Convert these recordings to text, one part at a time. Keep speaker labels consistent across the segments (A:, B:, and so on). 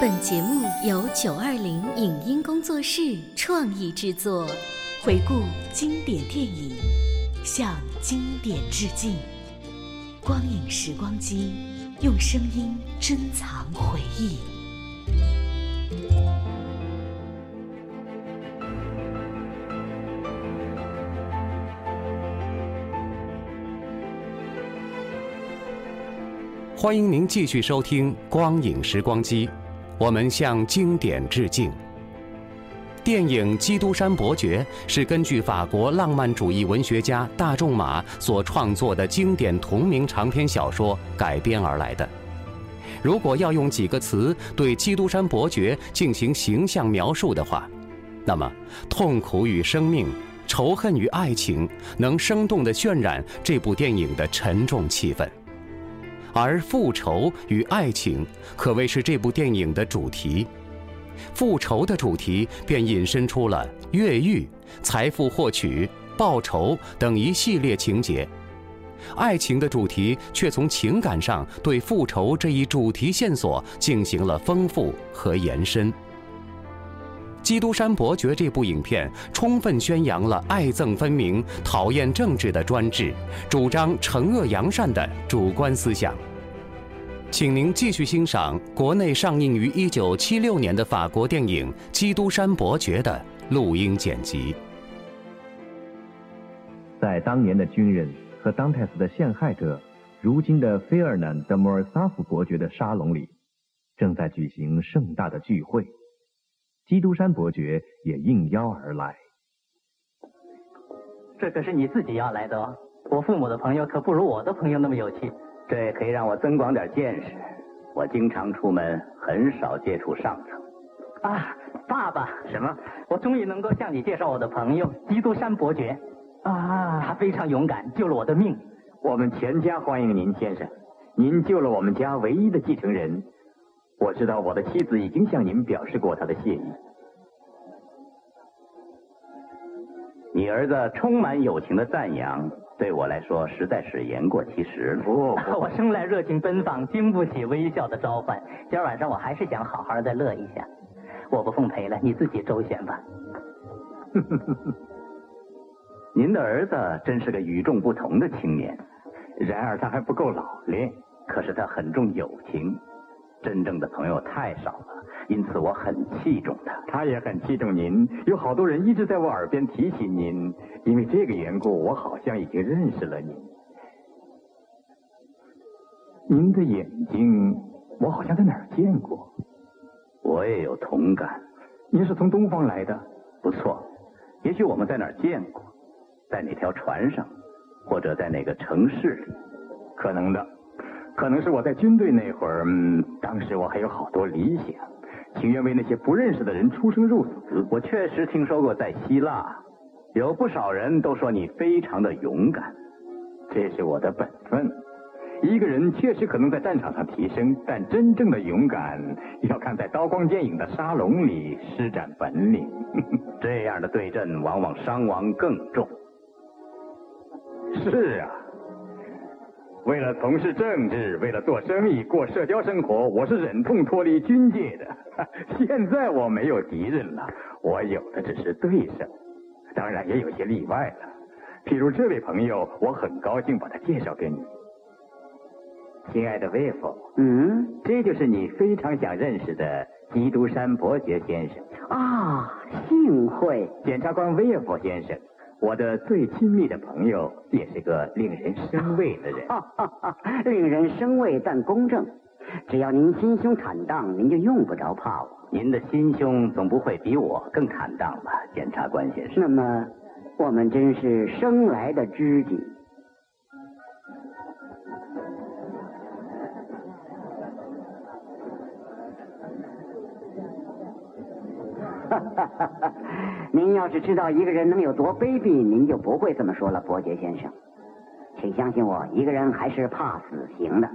A: 本节目由九二零影音工作室创意制作，回顾经典电影，向经典致敬。光影时光机，用声音珍藏回忆。
B: 欢迎您继续收听《光影时光机》，我们向经典致敬。电影《基督山伯爵》是根据法国浪漫主义文学家大仲马所创作的经典同名长篇小说改编而来的。如果要用几个词对基督山伯爵进行形象描述的话，那么痛苦与生命、仇恨与爱情，能生动地渲染这部电影的沉重气氛。而复仇与爱情可谓是这部电影的主题，复仇的主题便引申出了越狱、财富获取、报仇等一系列情节；爱情的主题却从情感上对复仇这一主题线索进行了丰富和延伸。《基督山伯爵》这部影片充分宣扬了爱憎分明、讨厌政治的专制，主张惩恶扬善的主观思想。请您继续欣赏国内上映于一九七六年的法国电影《基督山伯爵》的录音剪辑。
C: 在当年的军人和当泰斯的陷害者，如今的菲尔南德·莫尔萨夫伯爵的沙龙里，正在举行盛大的聚会。基督山伯爵也应邀而来。
D: 这可是你自己要来的哦！我父母的朋友可不如我的朋友那么有趣。
E: 这可以让我增广点见识。我经常出门，很少接触上层。
D: 啊，爸爸！
E: 什么？
D: 我终于能够向你介绍我的朋友基督山伯爵。啊，他非常勇敢，救了我的命。
E: 我们全家欢迎您，先生。您救了我们家唯一的继承人。我知道我的妻子已经向您表示过她的谢意。你儿子充满友情的赞扬，对我来说实在是言过其实。
D: 不，我生来热情奔放，经不起微笑的召唤。今儿晚上我还是想好好的乐一下。我不奉陪了，你自己周旋吧。
E: 您的儿子真是个与众不同的青年，然而他还不够老练。可是他很重友情，真正的朋友太少了。因此我很器重他，他也很器重您。有好多人一直在我耳边提起您，因为这个缘故，我好像已经认识了您。您的眼睛，我好像在哪儿见过。我也有同感。您是从东方来的？不错。也许我们在哪儿见过，在哪条船上，或者在哪个城市里？可能的。可能是我在军队那会儿，嗯，当时我还有好多理想。情愿为那些不认识的人出生入死。我确实听说过，在希腊有不少人都说你非常的勇敢，这是我的本分。一个人确实可能在战场上提升，但真正的勇敢要看在刀光剑影的沙龙里施展本领。这样的对阵往往伤亡更重。是啊。为了从事政治，为了做生意，过社交生活，我是忍痛脱离军界的。现在我没有敌人了，我有的只是对手。当然也有些例外了，譬如这位朋友，我很高兴把他介绍给你，亲爱的威夫。嗯，这就是你非常想认识的基督山伯爵先生。
F: 啊，幸会，
E: 检察官威尔夫先生。我的最亲密的朋友，也是个令人生畏的人。
F: 令人生畏但公正，只要您心胸坦荡，您就用不着怕我。
E: 您的心胸总不会比我更坦荡吧，检察官先生？
F: 那么，我们真是生来的知己。您要是知道一个人能有多卑鄙，您就不会这么说了，伯爵先生。请相信我，一个人还是怕死刑的。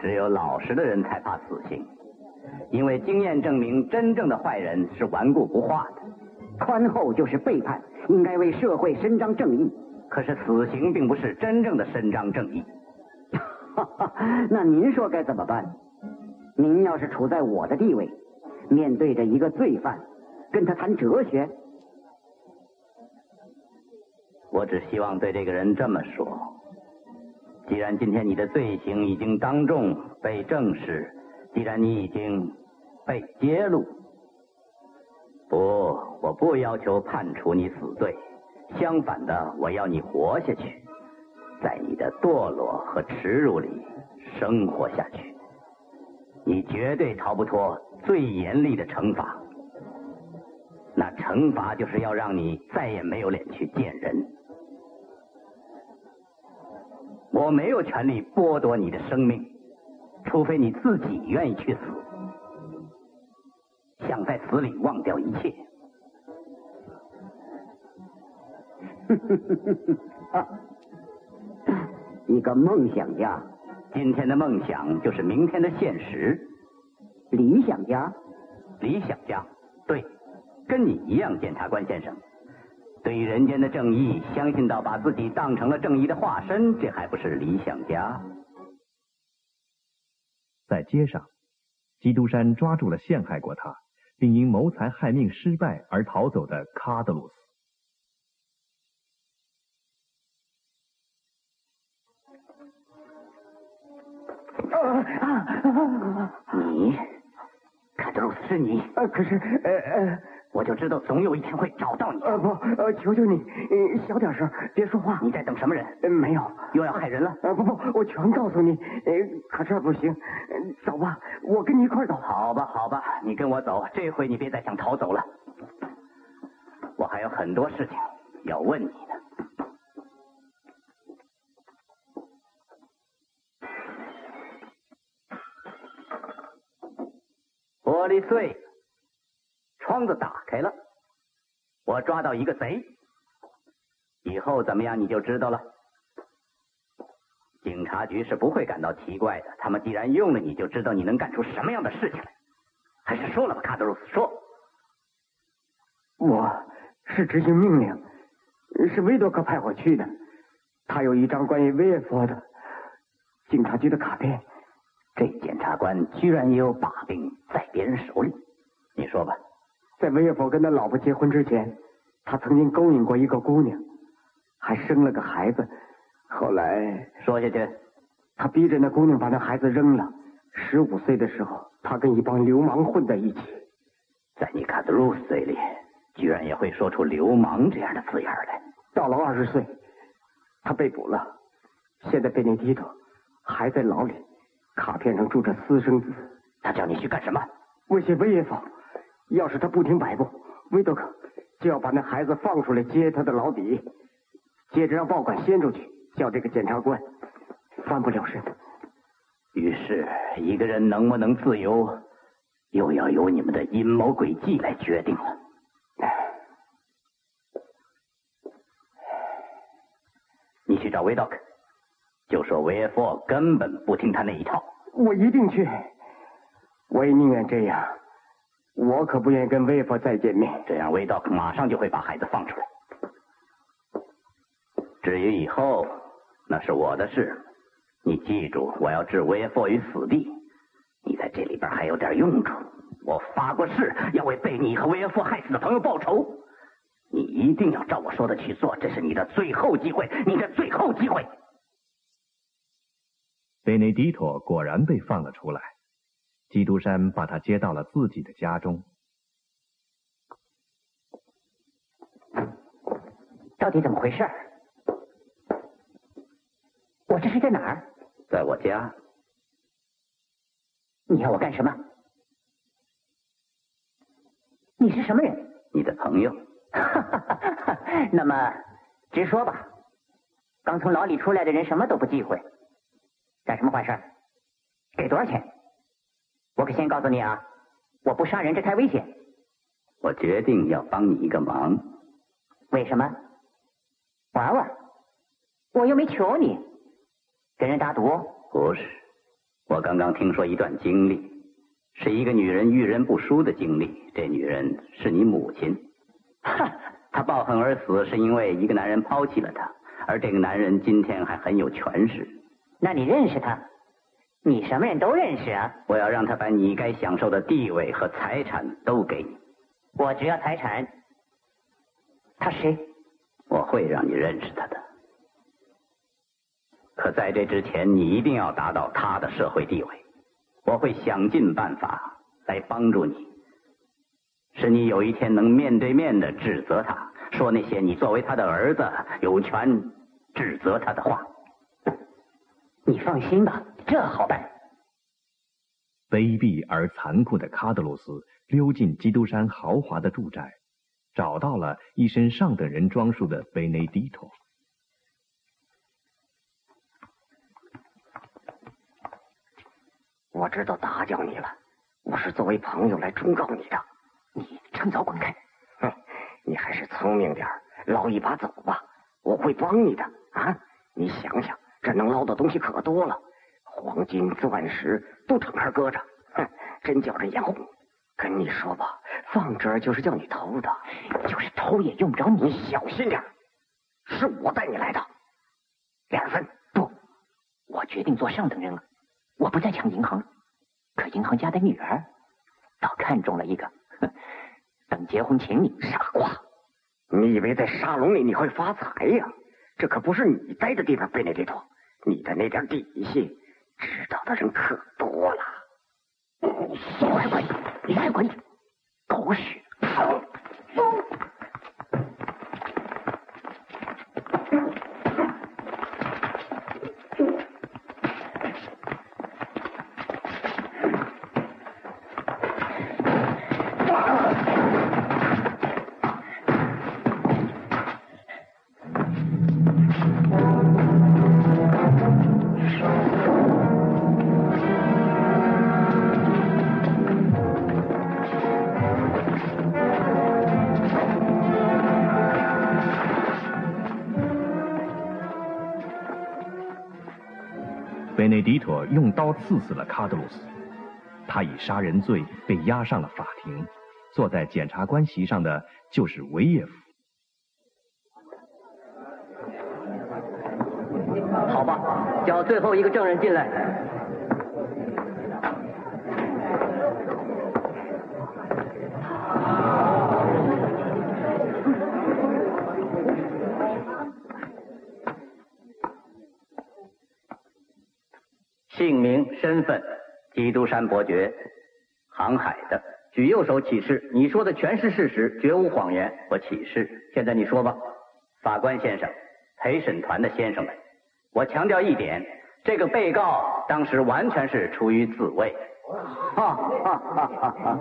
E: 只有老实的人才怕死刑，因为经验证明，真正的坏人是顽固不化的。
F: 宽厚就是背叛，应该为社会伸张正义。
E: 可是死刑并不是真正的伸张正义。
F: 那您说该怎么办？您要是处在我的地位。面对着一个罪犯，跟他谈哲学。
D: 我只希望对这个人这么说：既然今天你的罪行已经当众被证实，既然你已经被揭露，不，我不要求判处你死罪，相反的，我要你活下去，在你的堕落和耻辱里生活下去。你绝对逃不脱最严厉的惩罚，那惩罚就是要让你再也没有脸去见人。我没有权利剥夺你的生命，除非你自己愿意去死，想在死里忘掉一切。
F: 啊一个梦想家，
D: 今天的梦想就是明天的现实。
F: 理想家，
D: 理想家，对，跟你一样，检察官先生。对于人间的正义，相信到把自己当成了正义的化身，这还不是理想家？
C: 在街上，基督山抓住了陷害过他，并因谋财害命失败而逃走的卡德鲁斯。
D: 你，卡德鲁斯是你？
G: 呃，可是，呃呃。
D: 我就知道总有一天会找到你。
G: 呃不，呃求求你，小点声，别说话。
D: 你在等什么人？
G: 呃没有，
D: 又要害人了？
G: 呃不不，我全告诉你。呃可这不行，走吧，我跟你一块走。
D: 好吧好吧，你跟我走，这回你别再想逃走了。我还有很多事情要问你呢。玻璃碎。窗子打开了，我抓到一个贼，以后怎么样你就知道了。警察局是不会感到奇怪的，他们既然用了你，就知道你能干出什么样的事情来。还是说了吧，卡德鲁斯，说。
G: 我是执行命令，是维多克派我去的，他有一张关于威尔佛的警察局的卡片。
D: 这检察官居然也有把柄在别人手里，你说吧。
G: 在威尔佛跟他老婆结婚之前，他曾经勾引过一个姑娘，还生了个孩子。后来
D: 说下去，
G: 他逼着那姑娘把那孩子扔了。十五岁的时候，他跟一帮流氓混在一起。
D: 在你卡德鲁斯嘴里，居然也会说出“流氓”这样的字眼来。
G: 到了二十岁，他被捕了。现在贝内蒂托还在牢里，卡片上住着私生子。
D: 他叫你去干什么？
G: 威胁威尔佛。要是他不听摆布，威多克就要把那孩子放出来接他的老底，接着让报馆掀出去，叫这个检察官翻不了身。
D: 于是，一个人能不能自由，又要由你们的阴谋诡计来决定了。你去找维多克，就说维耶夫根本不听他那一套。
G: 我一定去，我也宁愿这样。我可不愿意跟威佛再见面，
D: 这样威道马上就会把孩子放出来。至于以后，那是我的事。你记住，我要置威佛于死地。你在这里边还有点用处。我发过誓，要为被你和威佛害死的朋友报仇。你一定要照我说的去做，这是你的最后机会，你的最后机会。
C: 贝内迪托果然被放了出来。基督山把他接到了自己的家中。
F: 到底怎么回事？我这是在哪儿？
D: 在我家。
F: 你要我干什么？你是什么人？
D: 你的朋友。
F: 那么，直说吧。刚从牢里出来的人什么都不忌讳，干什么坏事？给多少钱？我可先告诉你啊，我不杀人，这太危险。
D: 我决定要帮你一个忙。
F: 为什么？玩玩？我又没求你。跟人打赌？
D: 不是，我刚刚听说一段经历，是一个女人遇人不淑的经历。这女人是你母亲。哈，她抱恨而死，是因为一个男人抛弃了她，而这个男人今天还很有权势。
F: 那你认识他？
H: 你什么人都认识啊？
D: 我要让他把你该享受的地位和财产都给你。
H: 我只要财产。他谁？
D: 我会让你认识他的。可在这之前，你一定要达到他的社会地位。我会想尽办法来帮助你，使你有一天能面对面的指责他，说那些你作为他的儿子有权指责他的话。
H: 你放心吧，这好办。
C: 卑鄙而残酷的卡德鲁斯溜进基督山豪华的住宅，找到了一身上等人装束的贝内迪托。
I: 我知道打搅你了，我是作为朋友来忠告你的。
H: 你趁早滚开！
I: 哼，你还是聪明点捞一把走吧，我会帮你的啊！你想想，这能捞的东西可多了，黄金、钻石都整块搁着，哼，真叫人眼红。跟你说吧，放这儿就是叫你偷的，
H: 就是偷也用不着你。
I: 小心点是我带你来的。两分
H: 不，我决定做上等人了。我不再抢银行，可银行家的女儿倒看中了一个，哼等结婚请你。
I: 傻瓜，你以为在沙龙里你会发财呀？这可不是你待的地方，贝内利托。你的那点底细，知道的人可多了。
H: 你快滚！你快滚！狗屎！
C: 用刀刺死了卡德鲁斯，他以杀人罪被押上了法庭。坐在检察官席上的就是维耶夫。
J: 好吧，叫最后一个证人进来。
D: 姓名、身份：基督山伯爵，航海的。
J: 举右手起誓，你说的全是事实，绝无谎言。
D: 我起誓。
J: 现在你说吧，
D: 法官先生，陪审团的先生们，我强调一点，这个被告当时完全是出于自卫。
J: 哈哈哈哈哈！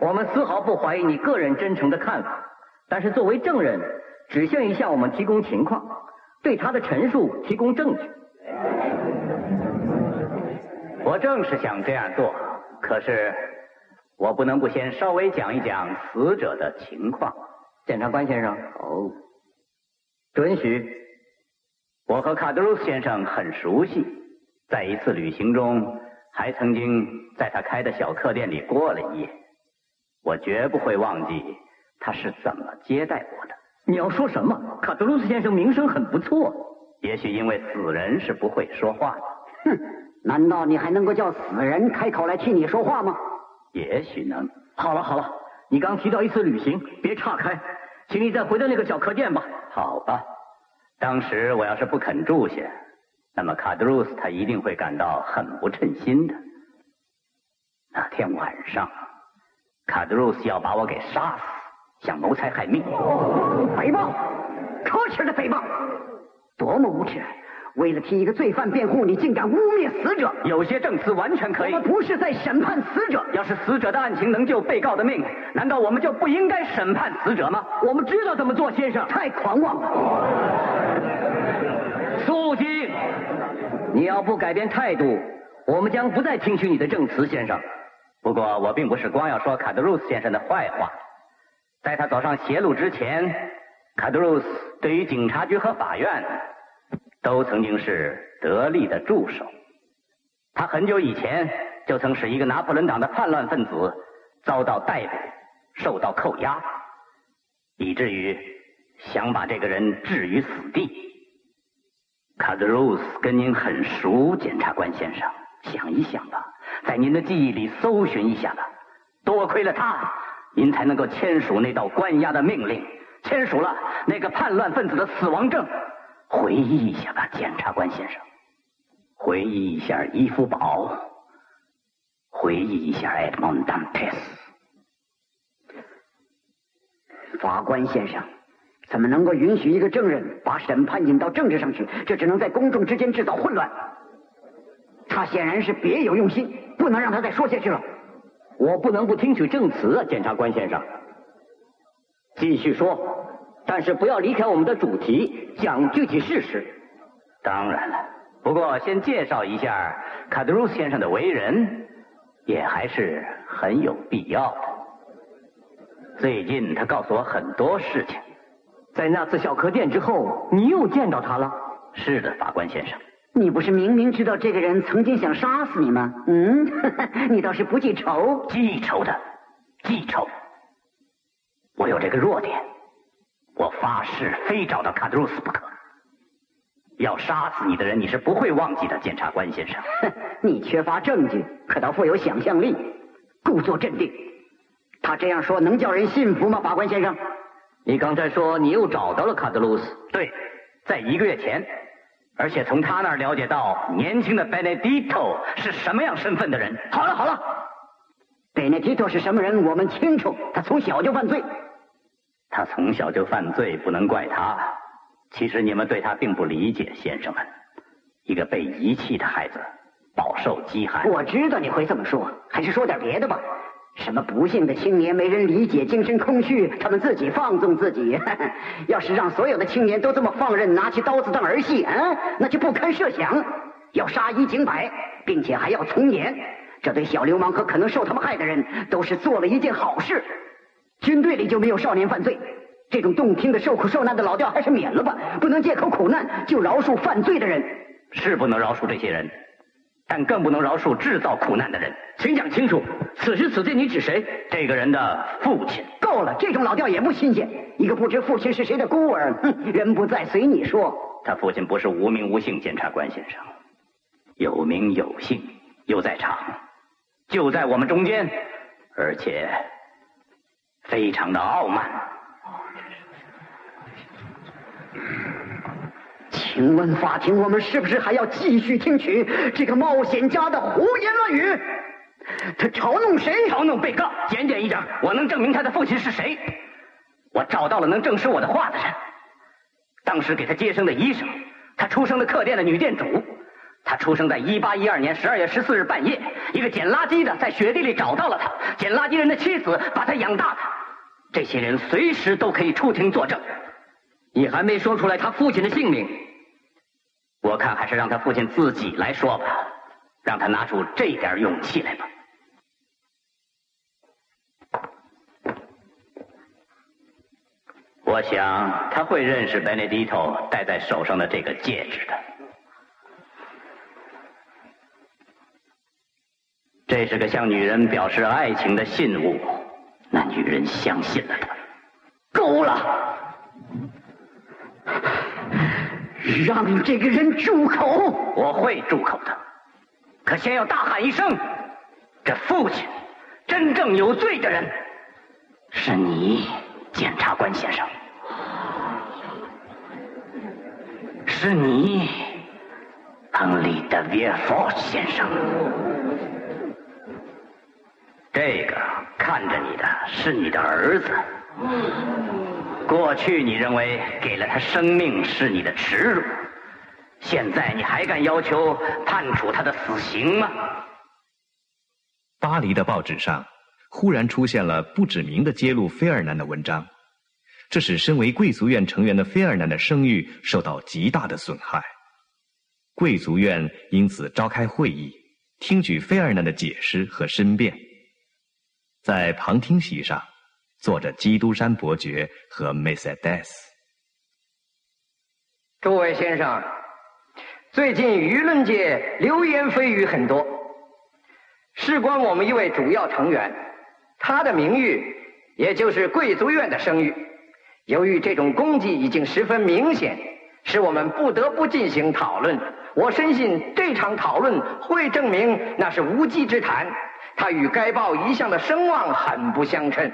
J: 我们丝毫不怀疑你个人真诚的看法，但是作为证人，只限于向我们提供情况，对他的陈述提供证据。
D: 我正是想这样做，可是我不能不先稍微讲一讲死者的情况。
J: 检察官先生，
D: 哦，准许。我和卡德鲁斯先生很熟悉，在一次旅行中，还曾经在他开的小客店里过了一夜。我绝不会忘记他是怎么接待我的。
J: 你要说什么？卡德鲁斯先生名声很不错。
D: 也许因为死人是不会说话的。
I: 哼，难道你还能够叫死人开口来替你说话吗？
D: 也许能。
J: 好了好了，你刚提到一次旅行，别岔开，请你再回到那个小客店吧。
D: 好吧，当时我要是不肯住下，那么卡德鲁斯他一定会感到很不称心的。那天晚上，卡德鲁斯要把我给杀死，想谋财害命。
I: 诽谤，可耻的诽谤！多么无耻！为了替一个罪犯辩护，你竟敢污蔑死者！
D: 有些证词完全可以。
I: 我们不是在审判死者。
D: 要是死者的案情能救被告的命，难道我们就不应该审判死者吗？
J: 我们知道怎么做，先生。
I: 太狂妄了！
J: 肃静！你要不改变态度，我们将不再听取你的证词，先生。
D: 不过我并不是光要说卡德鲁斯先生的坏话，在他走上邪路之前，卡德鲁斯对于警察局和法院。都曾经是得力的助手。他很久以前就曾使一个拿破仑党的叛乱分子遭到逮捕，受到扣押，以至于想把这个人置于死地。卡德鲁斯跟您很熟，检察官先生，想一想吧，在您的记忆里搜寻一下吧。多亏了他，您才能够签署那道关押的命令，签署了那个叛乱分子的死亡证。回忆一下吧，检察官先生，回忆一下伊夫堡，回忆一下埃德蒙·丹佩斯。
F: 法官先生，怎么能够允许一个证人把审判引到政治上去？这只能在公众之间制造混乱。他显然是别有用心，不能让他再说下去了。
J: 我不能不听取证词啊，检察官先生。继续说，但是不要离开我们的主题，讲具体事实。
D: 当然了，不过先介绍一下卡德鲁斯先生的为人，也还是很有必要的。最近他告诉我很多事情，
J: 在那次小客店之后，你又见到他了？
D: 是的，法官先生。
F: 你不是明明知道这个人曾经想杀死你吗？嗯，你倒是不记仇？
D: 记仇的，记仇。我有这个弱点，我发誓非找到卡德鲁斯不可。要杀死你的人，你是不会忘记的，检察官先生。
F: 哼你缺乏证据，可倒富有想象力，故作镇定。他这样说能叫人信服吗，法官先生？
J: 你刚才说你又找到了卡德鲁斯？
D: 对，在一个月前，而且从他那儿了解到年轻的 Benedito 是什么样身份的人。
F: 好了好了，Benedito 是什么人我们清楚，他从小就犯罪。
D: 他从小就犯罪，不能怪他。其实你们对他并不理解，先生们。一个被遗弃的孩子，饱受饥寒。
F: 我知道你会这么说，还是说点别的吧。什么不幸的青年没人理解，精神空虚，他们自己放纵自己。要是让所有的青年都这么放任，拿起刀子当儿戏，嗯，那就不堪设想。要杀一儆百，并且还要从严，这对小流氓和可能受他们害的人都是做了一件好事。军队里就没有少年犯罪，这种动听的受苦受难的老调还是免了吧。不能借口苦难就饶恕犯罪的人，
D: 是不能饶恕这些人。但更不能饶恕制造苦难的人，
J: 请讲清楚。此时此地，你指谁？
D: 这个人的父亲。
F: 够了，这种老调也不新鲜。一个不知父亲是谁的孤儿，哼，人不在，随你说。
D: 他父亲不是无名无姓检察官先生，有名有姓，又在场，就在我们中间，而且非常的傲慢。
F: 请问法庭，我们是不是还要继续听取这个冒险家的胡言乱语？他嘲弄谁？
D: 嘲弄被告。检点一点，我能证明他的父亲是谁。我找到了能证实我的话的人。当时给他接生的医生，他出生的客店的女店主，他出生在一八一二年十二月十四日半夜，一个捡垃圾的在雪地里找到了他，捡垃圾人的妻子把他养大的。这些人随时都可以出庭作证。
J: 你还没说出来他父亲的姓名。
D: 我看还是让他父亲自己来说吧，让他拿出这点勇气来吧。我想他会认识 Benedito 戴在手上的这个戒指的。这是个向女人表示爱情的信物，那女人相信了他。
F: 够了。让这个人住口！
D: 我会住口的，可先要大喊一声：这父亲真正有罪的人是你，检察官先生，是你，亨利·德维尔福先生。这个看着你的是你的儿子。过去你认为给了他生命是你的耻辱，现在你还敢要求判处他的死刑吗？
C: 巴黎的报纸上忽然出现了不指名的揭露菲尔南的文章，这使身为贵族院成员的菲尔南的声誉受到极大的损害。贵族院因此召开会议，听取菲尔南的解释和申辩。在旁听席上。坐着基督山伯爵和梅赛德斯。
K: 诸位先生，最近舆论界流言蜚语很多，事关我们一位主要成员，他的名誉，也就是贵族院的声誉。由于这种攻击已经十分明显，使我们不得不进行讨论。我深信这场讨论会证明那是无稽之谈，他与该报一向的声望很不相称。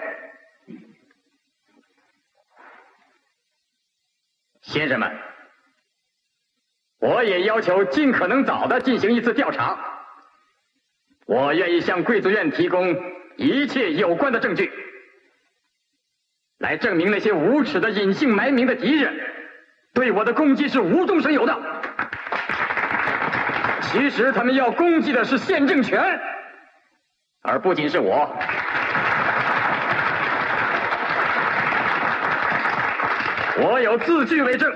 E: 先生们，我也要求尽可能早的进行一次调查。我愿意向贵族院提供一切有关的证据，来证明那些无耻的隐姓埋名的敌人对我的攻击是无中生有的。其实他们要攻击的是宪政权，而不仅是我。我有字据为证，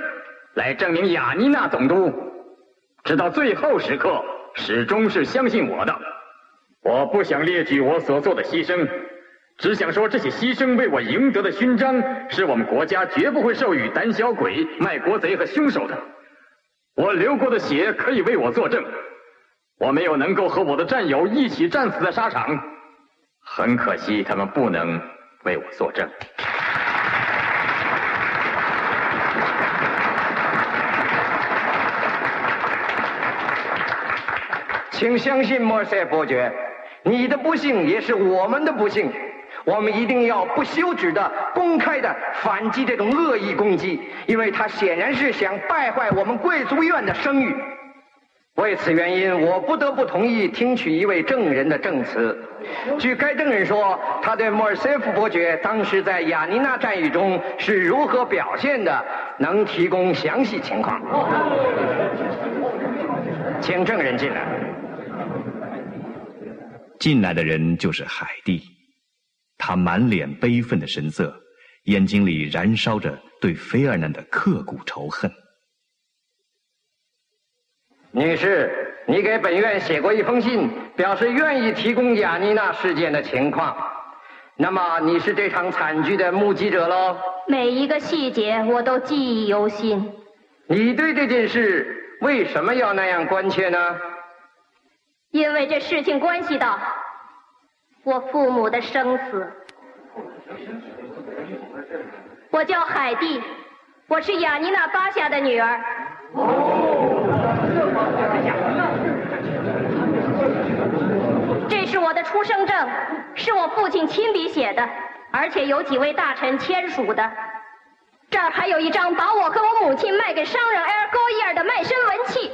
E: 来证明雅尼娜总督直到最后时刻始终是相信我的。我不想列举我所做的牺牲，只想说这些牺牲为我赢得的勋章，是我们国家绝不会授予胆小鬼、卖国贼和凶手的。我流过的血可以为我作证。我没有能够和我的战友一起战死在沙场，很可惜他们不能为我作证。
K: 请相信莫塞伯爵，你的不幸也是我们的不幸。我们一定要不休止的、公开的反击这种恶意攻击，因为他显然是想败坏我们贵族院的声誉。为此原因，我不得不同意听取一位证人的证词。据该证人说，他对莫尔塞夫伯爵当时在雅尼娜战役中是如何表现的，能提供详细情况。请证人进来。
C: 进来的人就是海蒂，他满脸悲愤的神色，眼睛里燃烧着对菲尔南的刻骨仇恨。
K: 女士，你给本院写过一封信，表示愿意提供雅妮娜事件的情况。那么你是这场惨剧的目击者喽？
L: 每一个细节我都记忆犹新。
K: 你对这件事为什么要那样关切呢？
L: 因为这事情关系到我父母的生死。我叫海蒂，我是雅尼娜巴夏的女儿。这是我的出生证，是我父亲亲笔写的，而且有几位大臣签署的。这儿还有一张把我和我母亲卖给商人埃尔高伊尔的卖身文契。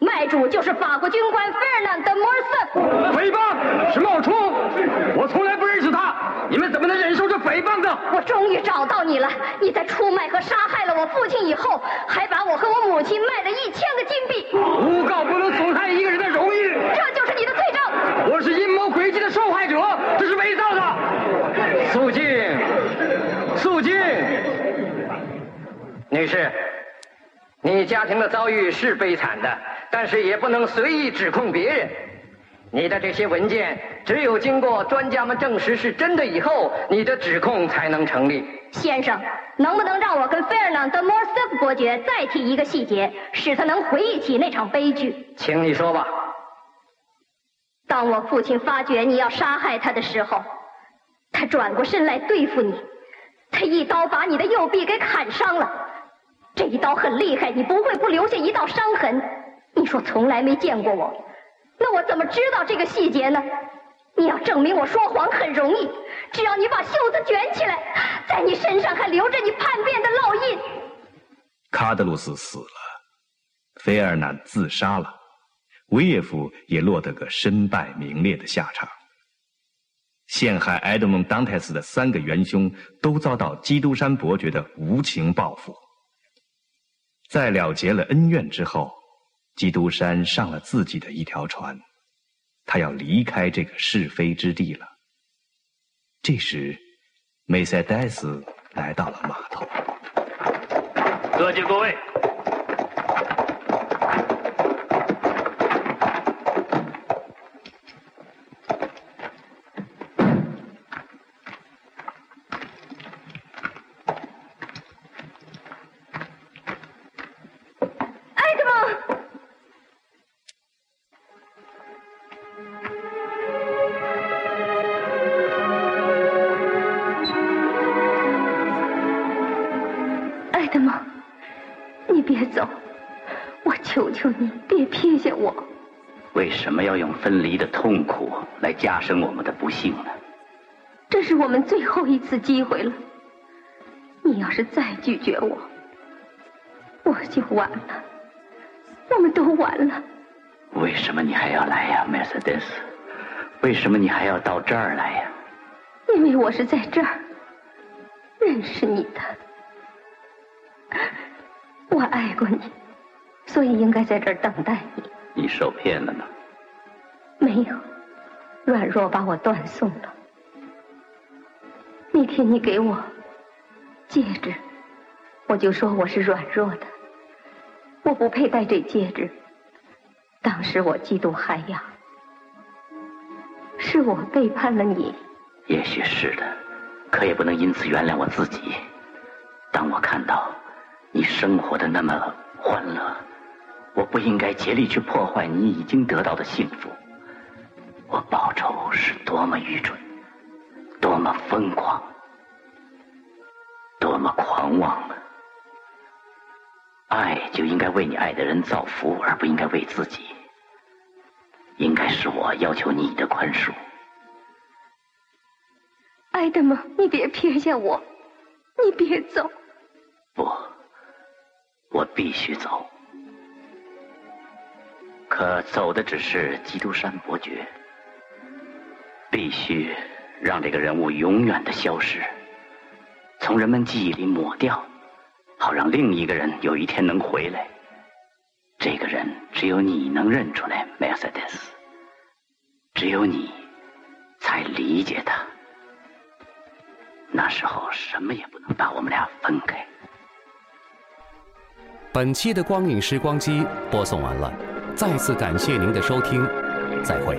L: 卖主就是法国军官费尔南德·莫尔森。
E: 诽谤是冒充，我从来不认识他。你们怎么能忍受这诽谤呢？
L: 我终于找到你了！你在出卖和杀害了我父亲以后，还把我和我母亲卖了一千个金币。
E: 诬告不能损害一个人的荣誉，
L: 这就是你的罪证。
E: 我是阴谋诡计的受害者，这是伪造的。
K: 肃静，肃静，女士，你家庭遭遇是悲惨的。但是也不能随意指控别人。你的这些文件只有经过专家们证实是真的以后，你的指控才能成立。
L: 先生，能不能让我跟费尔南德·莫尔瑟伯爵再提一个细节，使他能回忆起那场悲剧？
K: 请你说吧。
L: 当我父亲发觉你要杀害他的时候，他转过身来对付你，他一刀把你的右臂给砍伤了。这一刀很厉害，你不会不留下一道伤痕。你说从来没见过我，那我怎么知道这个细节呢？你要证明我说谎很容易，只要你把袖子卷起来，在你身上还留着你叛变的烙印。
C: 卡德鲁斯死了，菲尔南自杀了，维耶夫也落得个身败名裂的下场。陷害埃德蒙·当泰斯的三个元凶都遭到基督山伯爵的无情报复。在了结了恩怨之后。基督山上了自己的一条船，他要离开这个是非之地了。这时，梅赛德斯来到了码头。
E: 各就各位。
M: 求求你，别撇下我。
D: 为什么要用分离的痛苦来加深我们的不幸呢？
M: 这是我们最后一次机会了。你要是再拒绝我，我就完了。我们都完了。
D: 为什么你还要来呀，Mercedes？为什么你还要到这儿来呀？
M: 因为我是在这儿认识你的。我爱过你，所以应该在这儿等待你。
D: 你受骗了吗？
M: 没有，软弱把我断送了。那天你给我戒指，我就说我是软弱的，我不配戴这戒指。当时我嫉妒海洋，是我背叛了你。
D: 也许是的，可也不能因此原谅我自己。当我看到你生活的那么欢乐，我不应该竭力去破坏你已经得到的幸福。我报仇是多么愚蠢，多么疯狂，多么狂妄啊！爱就应该为你爱的人造福，而不应该为自己。应该是我要求你的宽恕。
M: 爱德蒙？你别撇下我，你别走。
D: 不，我必须走。可走的只是基督山伯爵。必须让这个人物永远的消失，从人们记忆里抹掉，好让另一个人有一天能回来。这个人只有你能认出来，Mercedes。只有你才理解他。那时候什么也不能把我们俩分开。
B: 本期的光影时光机播送完了，再次感谢您的收听，再会。